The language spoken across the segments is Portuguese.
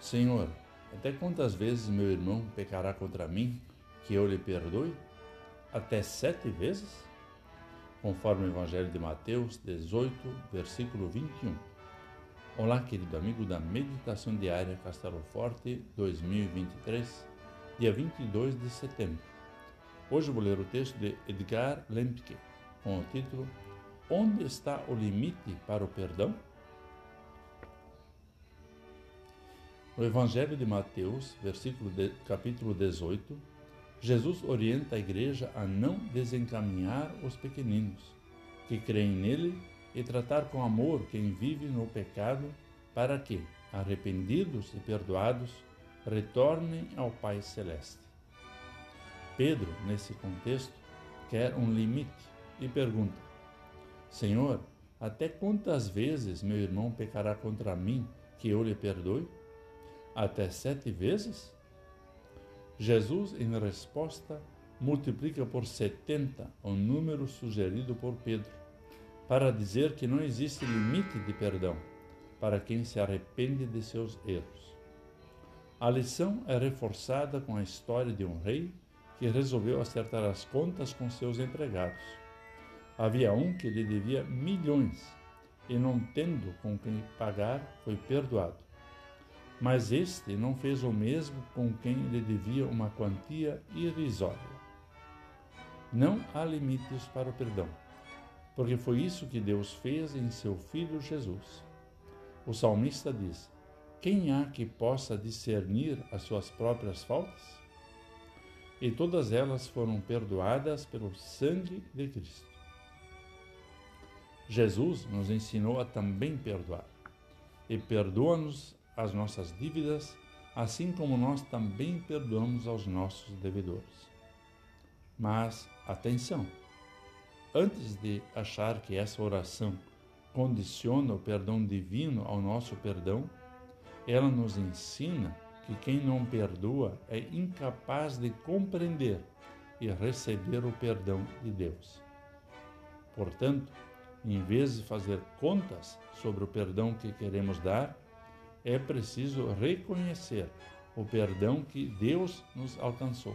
Senhor, até quantas vezes meu irmão pecará contra mim que eu lhe perdoe? Até sete vezes? Conforme o Evangelho de Mateus 18, versículo 21. Olá, querido amigo da Meditação Diária Castelo Forte 2023, dia 22 de setembro. Hoje vou ler o texto de Edgar Lemke com o título Onde está o limite para o perdão? No Evangelho de Mateus, versículo de, capítulo 18, Jesus orienta a igreja a não desencaminhar os pequeninos, que creem nele, e tratar com amor quem vive no pecado, para que, arrependidos e perdoados, retornem ao Pai Celeste. Pedro, nesse contexto, quer um limite e pergunta: Senhor, até quantas vezes meu irmão pecará contra mim que eu lhe perdoe? Até sete vezes? Jesus, em resposta, multiplica por setenta o número sugerido por Pedro, para dizer que não existe limite de perdão para quem se arrepende de seus erros. A lição é reforçada com a história de um rei que resolveu acertar as contas com seus empregados. Havia um que lhe devia milhões e, não tendo com quem pagar, foi perdoado. Mas este não fez o mesmo com quem lhe devia uma quantia irrisória. Não há limites para o perdão, porque foi isso que Deus fez em seu Filho Jesus. O salmista diz: Quem há que possa discernir as suas próprias faltas? E todas elas foram perdoadas pelo sangue de Cristo. Jesus nos ensinou a também perdoar, e perdoa-nos as nossas dívidas, assim como nós também perdoamos aos nossos devedores. Mas atenção! Antes de achar que essa oração condiciona o perdão divino ao nosso perdão, ela nos ensina que quem não perdoa é incapaz de compreender e receber o perdão de Deus. Portanto, em vez de fazer contas sobre o perdão que queremos dar, é preciso reconhecer o perdão que Deus nos alcançou.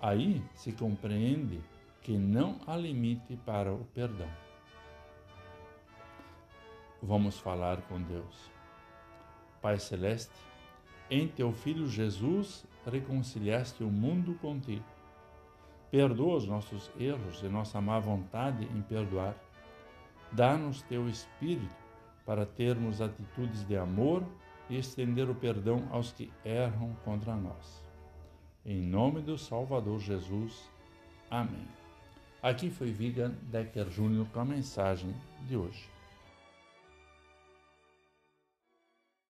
Aí se compreende que não há limite para o perdão. Vamos falar com Deus. Pai Celeste, em teu Filho Jesus reconciliaste o mundo contigo. Perdoa os nossos erros e nossa má vontade em perdoar. Dá-nos teu Espírito para termos atitudes de amor e estender o perdão aos que erram contra nós. Em nome do Salvador Jesus. Amém. Aqui foi Vigan Decker Júnior com a mensagem de hoje.